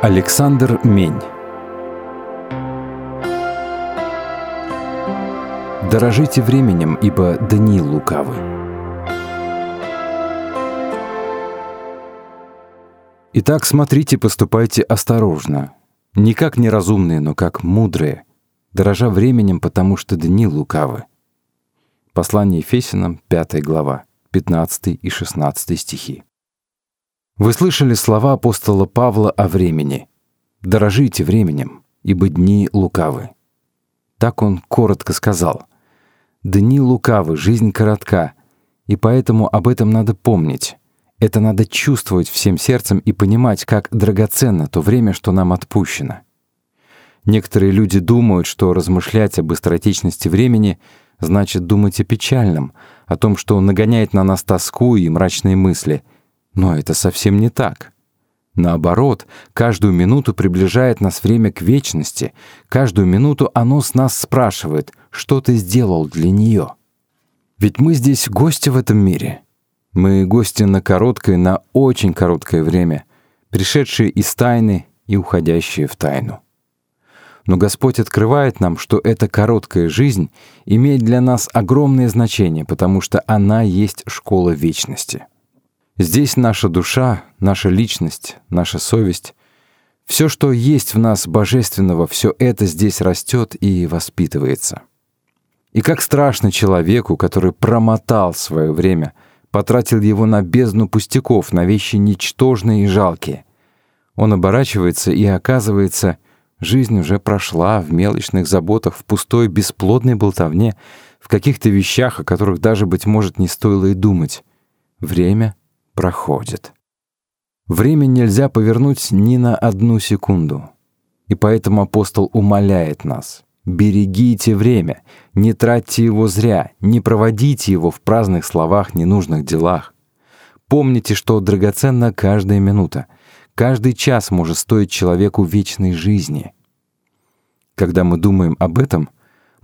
Александр Мень Дорожите временем, ибо дни лукавы. Итак, смотрите, поступайте осторожно. Не как неразумные, но как мудрые, дорожа временем, потому что дни лукавы. Послание Ефесянам, 5 глава, 15 и 16 стихи. Вы слышали слова апостола Павла о времени. «Дорожите временем, ибо дни лукавы». Так он коротко сказал. «Дни лукавы, жизнь коротка, и поэтому об этом надо помнить. Это надо чувствовать всем сердцем и понимать, как драгоценно то время, что нам отпущено». Некоторые люди думают, что размышлять об быстротечности времени значит думать о печальном, о том, что нагоняет на нас тоску и мрачные мысли — но это совсем не так. Наоборот, каждую минуту приближает нас время к вечности, каждую минуту оно с нас спрашивает, что ты сделал для нее. Ведь мы здесь гости в этом мире. Мы гости на короткое, на очень короткое время, пришедшие из тайны и уходящие в тайну. Но Господь открывает нам, что эта короткая жизнь имеет для нас огромное значение, потому что она есть школа вечности. Здесь наша душа, наша личность, наша совесть, все, что есть в нас божественного, все это здесь растет и воспитывается. И как страшно человеку, который промотал свое время, потратил его на бездну пустяков, на вещи ничтожные и жалкие. Он оборачивается, и оказывается, жизнь уже прошла в мелочных заботах, в пустой бесплодной болтовне, в каких-то вещах, о которых даже, быть может, не стоило и думать. Время проходит. Время нельзя повернуть ни на одну секунду. И поэтому апостол умоляет нас. Берегите время, не тратьте его зря, не проводите его в праздных словах, ненужных делах. Помните, что драгоценна каждая минута. Каждый час может стоить человеку вечной жизни. Когда мы думаем об этом,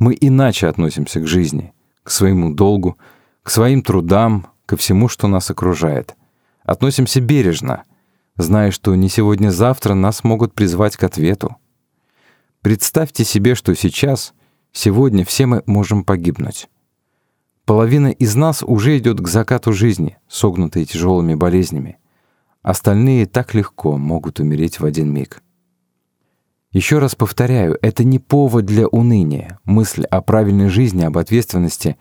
мы иначе относимся к жизни, к своему долгу, к своим трудам, ко всему, что нас окружает — Относимся бережно, зная, что не сегодня-завтра нас могут призвать к ответу. Представьте себе, что сейчас, сегодня все мы можем погибнуть. Половина из нас уже идет к закату жизни, согнутой тяжелыми болезнями. Остальные так легко могут умереть в один миг. Еще раз повторяю, это не повод для уныния, мысль о правильной жизни, об ответственности,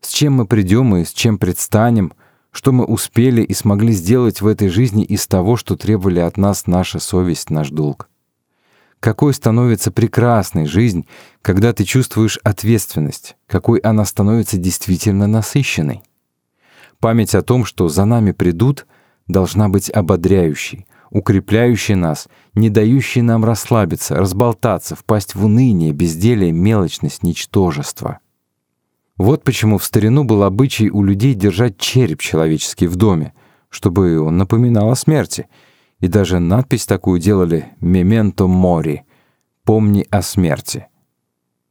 с чем мы придем и с чем предстанем — что мы успели и смогли сделать в этой жизни из того, что требовали от нас наша совесть, наш долг. Какой становится прекрасной жизнь, когда ты чувствуешь ответственность, какой она становится действительно насыщенной. Память о том, что за нами придут, должна быть ободряющей, укрепляющей нас, не дающей нам расслабиться, разболтаться, впасть в уныние, безделие, мелочность, ничтожество — вот почему в старину был обычай у людей держать череп человеческий в доме, чтобы он напоминал о смерти. И даже надпись такую делали «Мементо мори» — «Помни о смерти».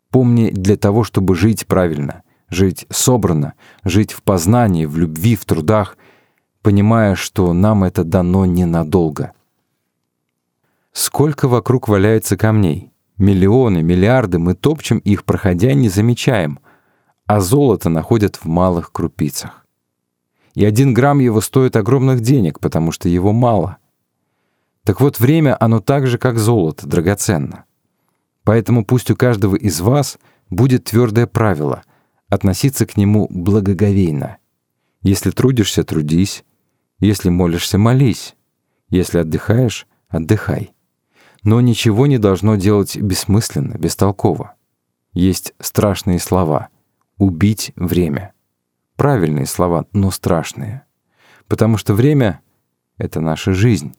Помни для того, чтобы жить правильно, жить собранно, жить в познании, в любви, в трудах, понимая, что нам это дано ненадолго. Сколько вокруг валяется камней? Миллионы, миллиарды, мы топчем их, проходя, не замечаем — а золото находят в малых крупицах. И один грамм его стоит огромных денег, потому что его мало. Так вот, время, оно так же, как золото, драгоценно. Поэтому пусть у каждого из вас будет твердое правило — относиться к нему благоговейно. Если трудишься — трудись, если молишься — молись, если отдыхаешь — отдыхай. Но ничего не должно делать бессмысленно, бестолково. Есть страшные слова — убить время. Правильные слова, но страшные. Потому что время — это наша жизнь.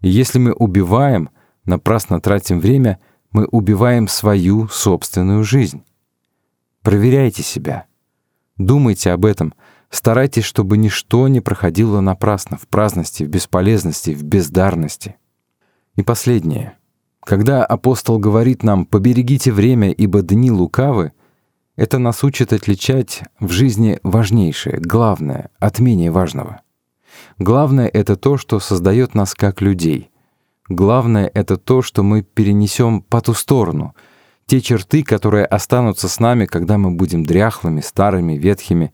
И если мы убиваем, напрасно тратим время, мы убиваем свою собственную жизнь. Проверяйте себя. Думайте об этом. Старайтесь, чтобы ничто не проходило напрасно, в праздности, в бесполезности, в бездарности. И последнее. Когда апостол говорит нам «поберегите время, ибо дни лукавы», это нас учит отличать в жизни важнейшее, главное, от менее важного. Главное — это то, что создает нас как людей. Главное — это то, что мы перенесем по ту сторону, те черты, которые останутся с нами, когда мы будем дряхлыми, старыми, ветхими,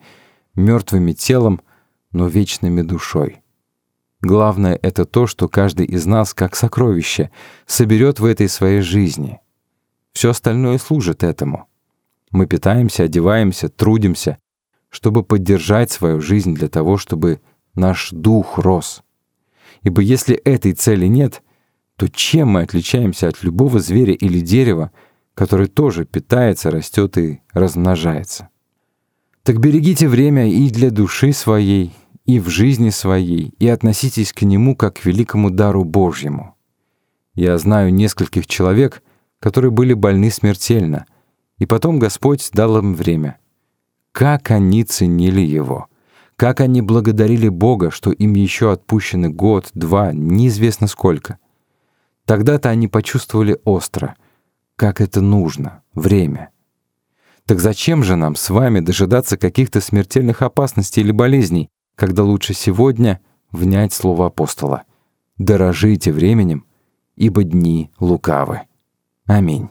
мертвыми телом, но вечными душой. Главное — это то, что каждый из нас, как сокровище, соберет в этой своей жизни. Все остальное служит этому. Мы питаемся, одеваемся, трудимся, чтобы поддержать свою жизнь для того, чтобы наш дух рос. Ибо если этой цели нет, то чем мы отличаемся от любого зверя или дерева, который тоже питается, растет и размножается? Так берегите время и для души своей, и в жизни своей, и относитесь к нему как к великому дару Божьему. Я знаю нескольких человек, которые были больны смертельно, и потом Господь дал им время. Как они ценили его! Как они благодарили Бога, что им еще отпущены год, два, неизвестно сколько. Тогда-то они почувствовали остро, как это нужно, время. Так зачем же нам с вами дожидаться каких-то смертельных опасностей или болезней, когда лучше сегодня внять слово апостола? «Дорожите временем, ибо дни лукавы». Аминь.